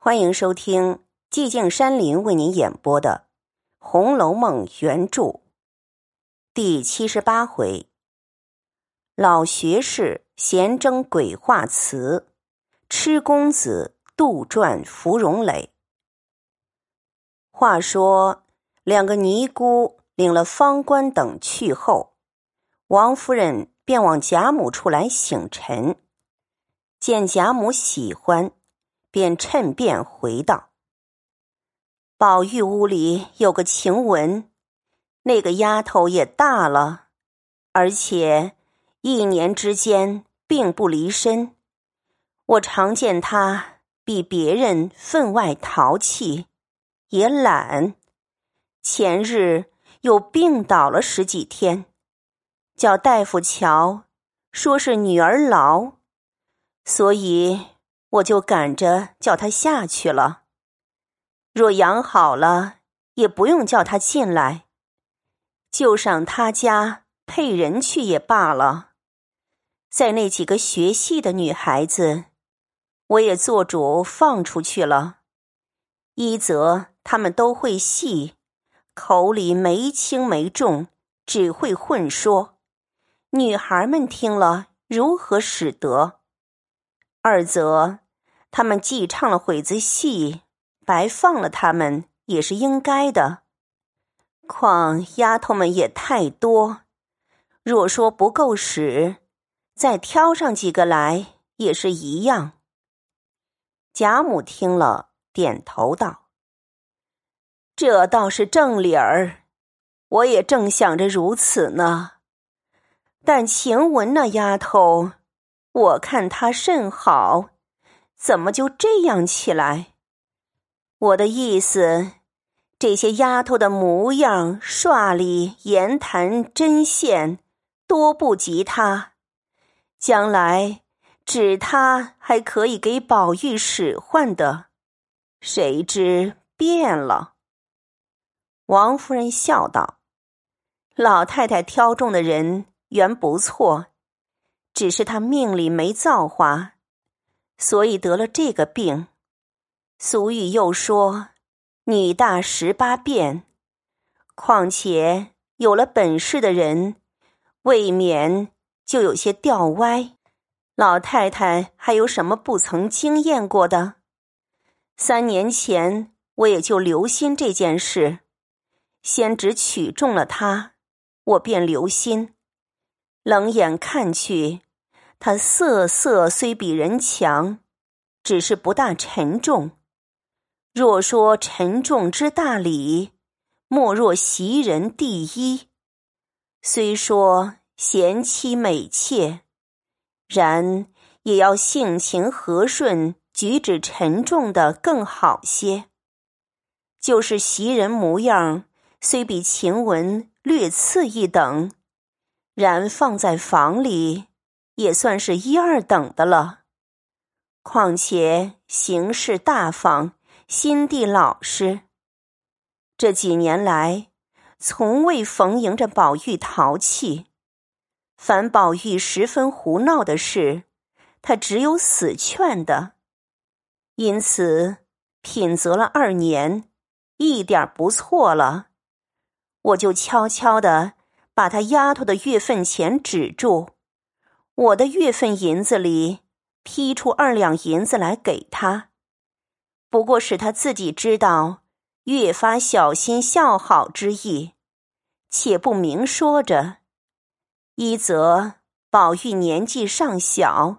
欢迎收听寂静山林为您演播的《红楼梦》原著第七十八回：老学士闲争鬼画词，痴公子杜撰芙蓉蕾。话说，两个尼姑领了方官等去后，王夫人便往贾母处来请陈，见贾母喜欢。便趁便回道：“宝玉屋里有个晴雯，那个丫头也大了，而且一年之间并不离身。我常见她比别人分外淘气，也懒。前日又病倒了十几天，叫大夫瞧，说是女儿痨，所以。”我就赶着叫他下去了。若养好了，也不用叫他进来，就上他家配人去也罢了。在那几个学戏的女孩子，我也做主放出去了。一则他们都会戏，口里没轻没重，只会混说，女孩们听了如何使得？二则，他们既唱了会子戏，白放了他们也是应该的。况丫头们也太多，若说不够使，再挑上几个来也是一样。贾母听了，点头道：“这倒是正理儿，我也正想着如此呢。但晴雯那丫头……”我看他甚好，怎么就这样起来？我的意思，这些丫头的模样、耍里、言谈、针线，多不及他。将来指他还可以给宝玉使唤的，谁知变了？王夫人笑道：“老太太挑中的人原不错。”只是他命里没造化，所以得了这个病。俗语又说：“女大十八变。”况且有了本事的人，未免就有些掉歪。老太太还有什么不曾经验过的？三年前我也就留心这件事，先只取中了他，我便留心，冷眼看去。他色色虽比人强，只是不大沉重。若说沉重之大礼，莫若袭人第一。虽说贤妻美妾，然也要性情和顺、举止沉重的更好些。就是袭人模样，虽比晴雯略次一等，然放在房里。也算是一二等的了，况且行事大方，心地老实。这几年来，从未逢迎着宝玉淘气。凡宝玉十分胡闹的事，他只有死劝的。因此品择了二年，一点不错了。我就悄悄的把他丫头的月份钱止住。我的月份银子里批出二两银子来给他，不过使他自己知道，越发小心孝好之意，且不明说着。一则宝玉年纪尚小，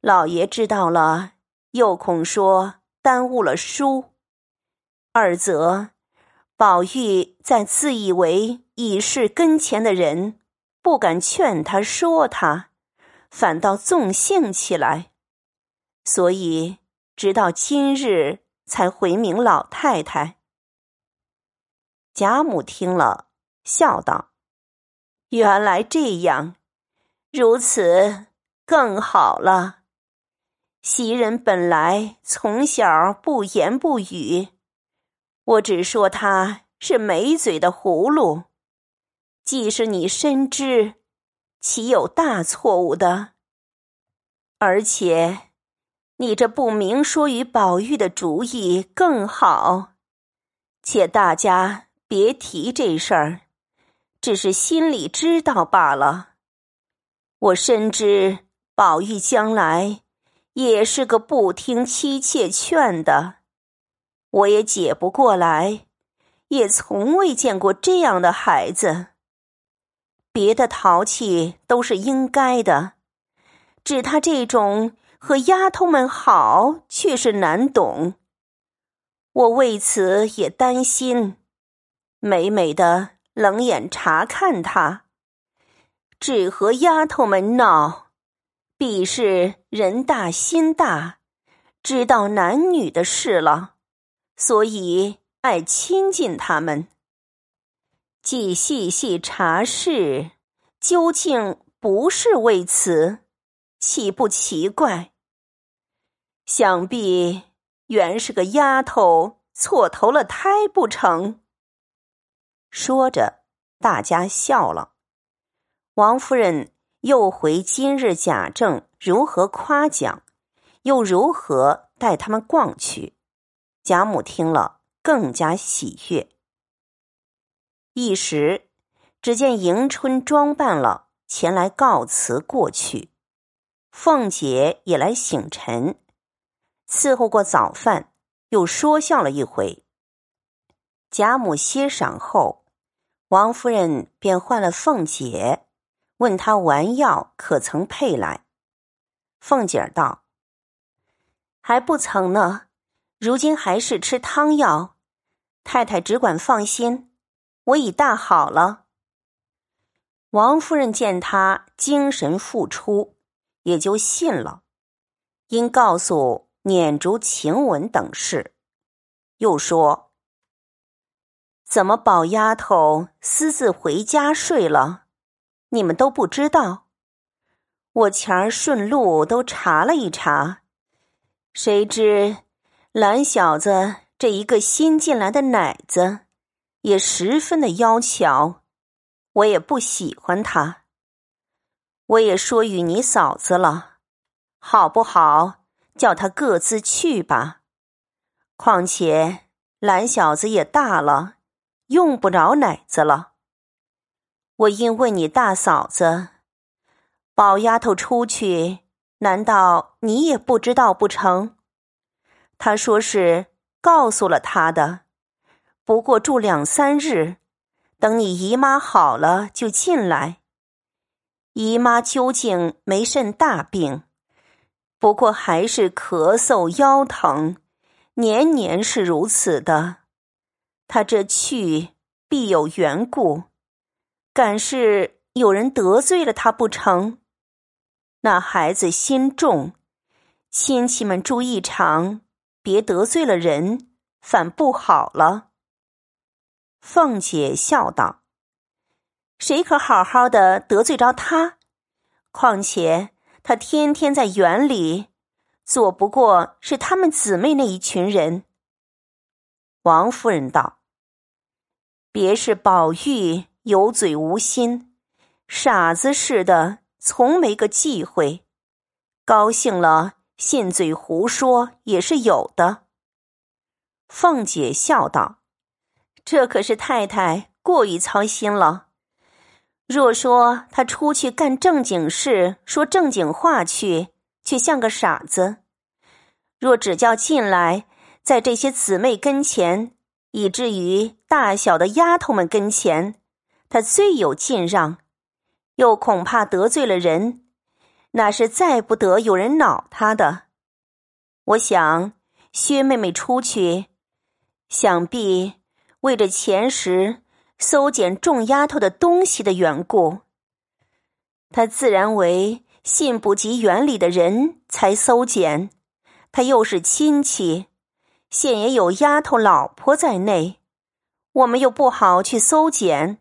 老爷知道了又恐说耽误了书；二则宝玉在自以为已是跟前的人，不敢劝他说他。反倒纵性起来，所以直到今日才回明老太太。贾母听了，笑道：“原来这样，如此更好了。袭人本来从小不言不语，我只说他是没嘴的葫芦。既是你深知。”岂有大错误的？而且，你这不明说与宝玉的主意更好，且大家别提这事儿，只是心里知道罢了。我深知宝玉将来也是个不听妻妾劝的，我也解不过来，也从未见过这样的孩子。别的淘气都是应该的，只他这种。和丫头们好，却是难懂。我为此也担心，美美的冷眼查看他，只和丫头们闹，必是人大心大，知道男女的事了，所以爱亲近他们。既细细查事，究竟不是为此，岂不奇怪？想必原是个丫头错投了胎不成？说着，大家笑了。王夫人又回今日贾政如何夸奖，又如何带他们逛去。贾母听了更加喜悦。一时，只见迎春装扮了前来告辞过去，凤姐也来醒晨。伺候过早饭，又说笑了一回。贾母歇晌后，王夫人便唤了凤姐，问她丸药可曾配来。凤姐儿道：“还不曾呢，如今还是吃汤药。太太只管放心，我已大好了。”王夫人见她精神复出，也就信了，因告诉。撵竹晴雯等事，又说：“怎么宝丫头私自回家睡了？你们都不知道？我前儿顺路都查了一查，谁知蓝小子这一个新进来的奶子，也十分的妖巧，我也不喜欢他。我也说与你嫂子了，好不好？”叫他各自去吧。况且蓝小子也大了，用不着奶子了。我因问你大嫂子，宝丫头出去，难道你也不知道不成？他说是告诉了他的，不过住两三日，等你姨妈好了就进来。姨妈究竟没甚大病。不过还是咳嗽腰疼，年年是如此的。他这去必有缘故，敢是有人得罪了他不成？那孩子心重，亲戚们注意场，别得罪了人，反不好了。凤姐笑道：“谁可好好的得罪着他？况且……”他天天在园里，做不过是他们姊妹那一群人。王夫人道：“别是宝玉有嘴无心，傻子似的，从没个忌讳。高兴了，信嘴胡说也是有的。”凤姐笑道：“这可是太太过于操心了。”若说他出去干正经事，说正经话去，却像个傻子；若只叫进来，在这些姊妹跟前，以至于大小的丫头们跟前，他最有进让，又恐怕得罪了人，那是再不得有人恼他的。我想薛妹妹出去，想必为着前时。搜捡众丫头的东西的缘故，他自然为信不及园里的人才搜捡。他又是亲戚，现也有丫头老婆在内，我们又不好去搜捡，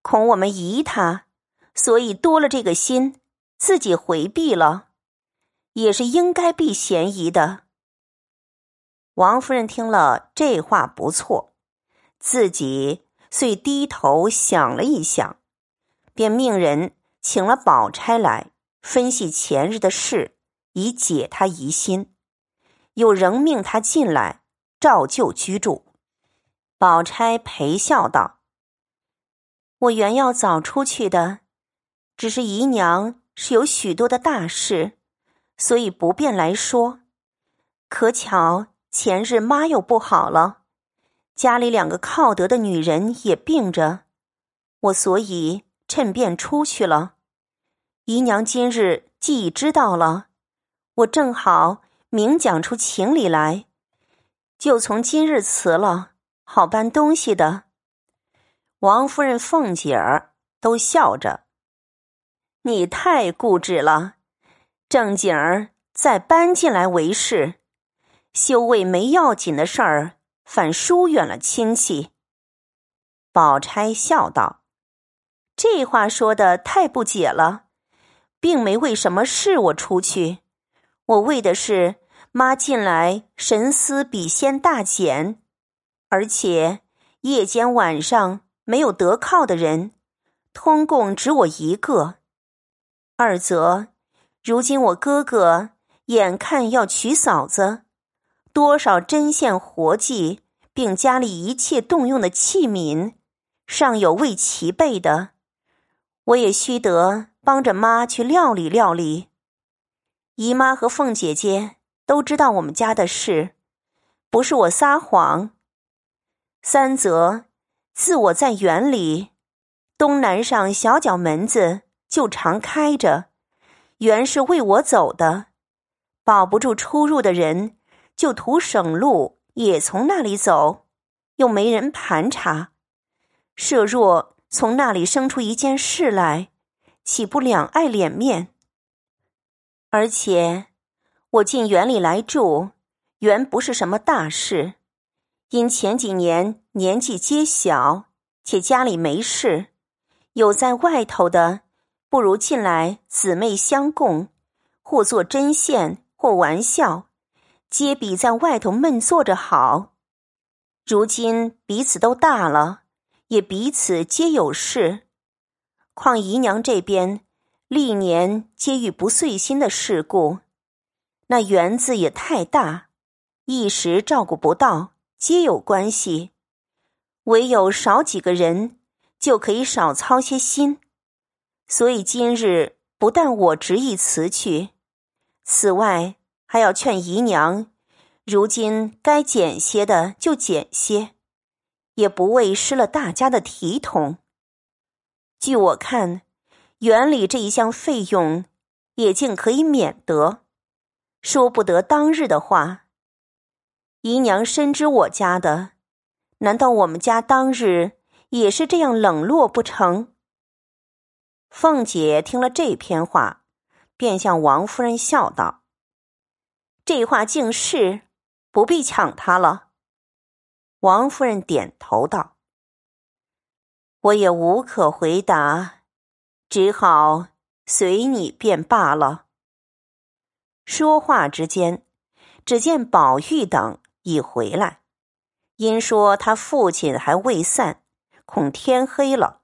恐我们疑他，所以多了这个心，自己回避了，也是应该避嫌疑的。王夫人听了这话不错，自己。遂低头想了一想，便命人请了宝钗来分析前日的事，以解他疑心。又仍命他进来，照旧居住。宝钗陪笑道：“我原要早出去的，只是姨娘是有许多的大事，所以不便来说。可巧前日妈又不好了，家里两个靠得的女人也病着，我所以趁便出去了。姨娘今日既已知道了，我正好明讲出情理来，就从今日辞了。”好搬东西的，王夫人、凤姐儿都笑着。你太固执了，正经儿再搬进来为是，休为没要紧的事儿，反疏远了亲戚。宝钗笑道：“这话说的太不解了，并没为什么事我出去，我为的是妈近来神思比先大减。”而且夜间晚上没有得靠的人，通共只我一个。二则，如今我哥哥眼看要娶嫂子，多少针线活计，并家里一切动用的器皿，尚有未齐备的，我也须得帮着妈去料理料理。姨妈和凤姐姐都知道我们家的事，不是我撒谎。三则，自我在园里，东南上小角门子就常开着，原是为我走的，保不住出入的人，就图省路，也从那里走，又没人盘查。设若从那里生出一件事来，岂不两碍脸面？而且我进园里来住，原不是什么大事。因前几年年纪皆小，且家里没事，有在外头的，不如进来姊妹相共，或做针线，或玩笑，皆比在外头闷坐着好。如今彼此都大了，也彼此皆有事，况姨娘这边历年皆遇不遂心的事故，那园子也太大，一时照顾不到。皆有关系，唯有少几个人，就可以少操些心。所以今日不但我执意辞去，此外还要劝姨娘，如今该减些的就减些，也不为失了大家的体统。据我看，园里这一项费用，也竟可以免得。说不得当日的话。姨娘深知我家的，难道我们家当日也是这样冷落不成？凤姐听了这篇话，便向王夫人笑道：“这话竟是，不必抢他了。”王夫人点头道：“我也无可回答，只好随你便罢了。”说话之间，只见宝玉等。已回来，因说他父亲还未散，恐天黑了，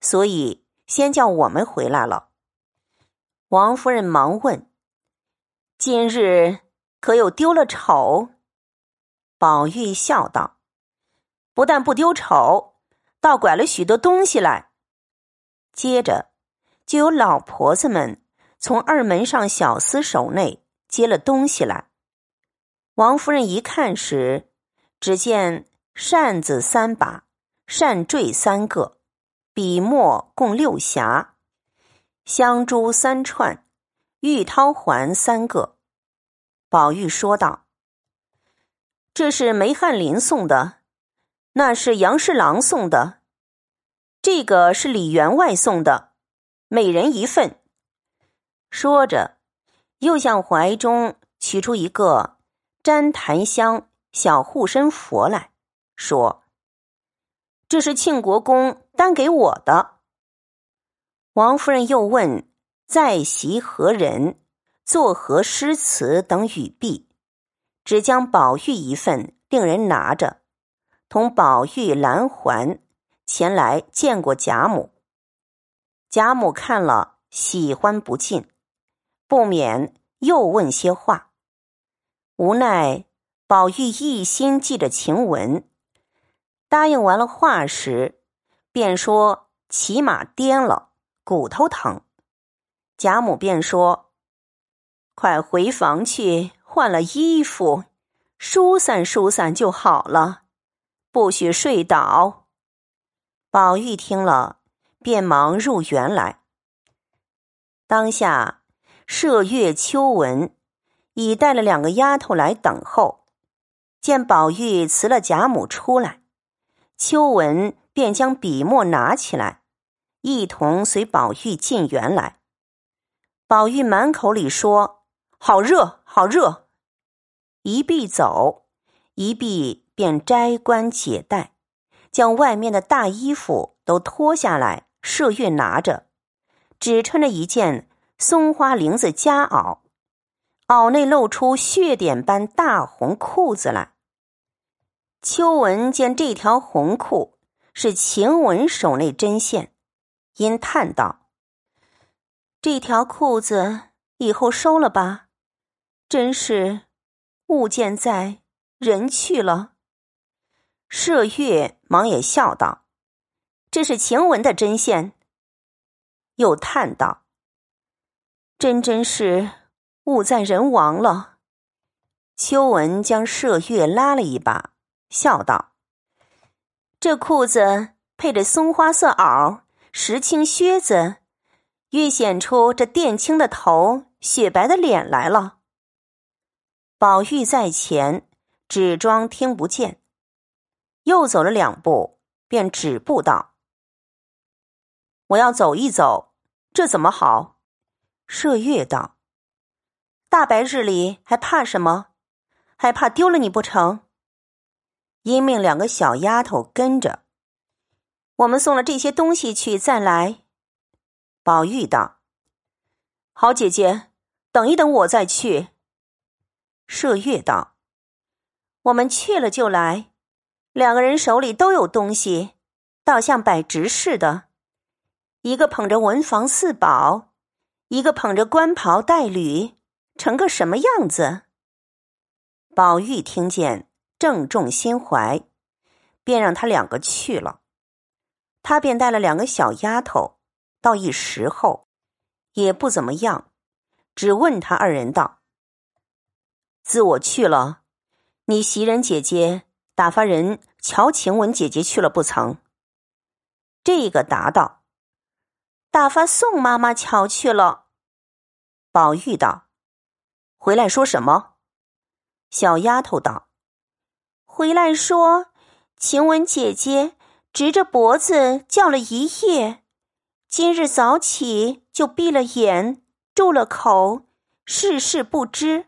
所以先叫我们回来了。王夫人忙问：“今日可有丢了丑？”宝玉笑道：“不但不丢丑，倒拐了许多东西来。”接着就有老婆子们从二门上小厮手内接了东西来。王夫人一看时，只见扇子三把，扇坠三个，笔墨共六匣，香珠三串，玉绦环三个。宝玉说道：“这是梅翰林送的，那是杨侍郎送的，这个是李员外送的，每人一份。”说着，又向怀中取出一个。粘檀香小护身佛来说：“这是庆国公单给我的。”王夫人又问：“在席何人？作何诗词等语毕？”只将宝玉一份，令人拿着，同宝玉蓝环前来见过贾母。贾母看了，喜欢不尽，不免又问些话。无奈宝玉一心记着晴雯，答应完了话时，便说骑马颠了，骨头疼。贾母便说：“快回房去换了衣服，疏散疏散就好了，不许睡倒。”宝玉听了，便忙入园来。当下麝月、秋纹。已带了两个丫头来等候，见宝玉辞了贾母出来，秋纹便将笔墨拿起来，一同随宝玉进园来。宝玉满口里说：“好热，好热。”一臂走，一臂便摘冠解带，将外面的大衣服都脱下来。麝月拿着，只穿着一件松花绫子夹袄。袄内露出血点般大红裤子来。秋纹见这条红裤是晴雯手内针线，因叹道：“这条裤子以后收了吧，真是物件在，人去了。”麝月忙也笑道：“这是晴雯的针线。”又叹道：“真真是。”物在人亡了，秋纹将麝月拉了一把，笑道：“这裤子配着松花色袄、石青靴子，越显出这靛青的头、雪白的脸来了。”宝玉在前，只装听不见，又走了两步，便止步道：“我要走一走，这怎么好？”麝月道。大白日里还怕什么？还怕丢了你不成？因命两个小丫头跟着，我们送了这些东西去，再来。宝玉道：“好姐姐，等一等，我再去。”麝月道：“我们去了就来，两个人手里都有东西，倒像摆执事的，一个捧着文房四宝，一个捧着官袍带履。”成个什么样子？宝玉听见，正中心怀，便让他两个去了。他便带了两个小丫头，到一时候，也不怎么样，只问他二人道：“自我去了，你袭人姐姐打发人瞧晴雯姐姐去了不曾？”这个答道：“打发宋妈妈瞧去了。”宝玉道。回来说什么？小丫头道：“回来说，晴雯姐姐直着脖子叫了一夜，今日早起就闭了眼，住了口，事事不知，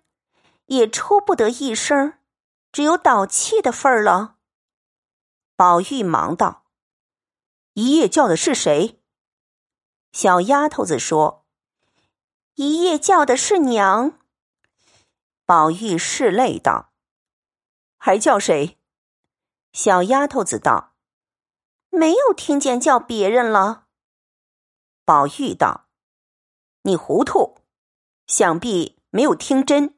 也出不得一声，只有倒气的份儿了。”宝玉忙道：“一夜叫的是谁？”小丫头子说：“一夜叫的是娘。”宝玉拭泪道：“还叫谁？”小丫头子道：“没有听见叫别人了。”宝玉道：“你糊涂，想必没有听真。”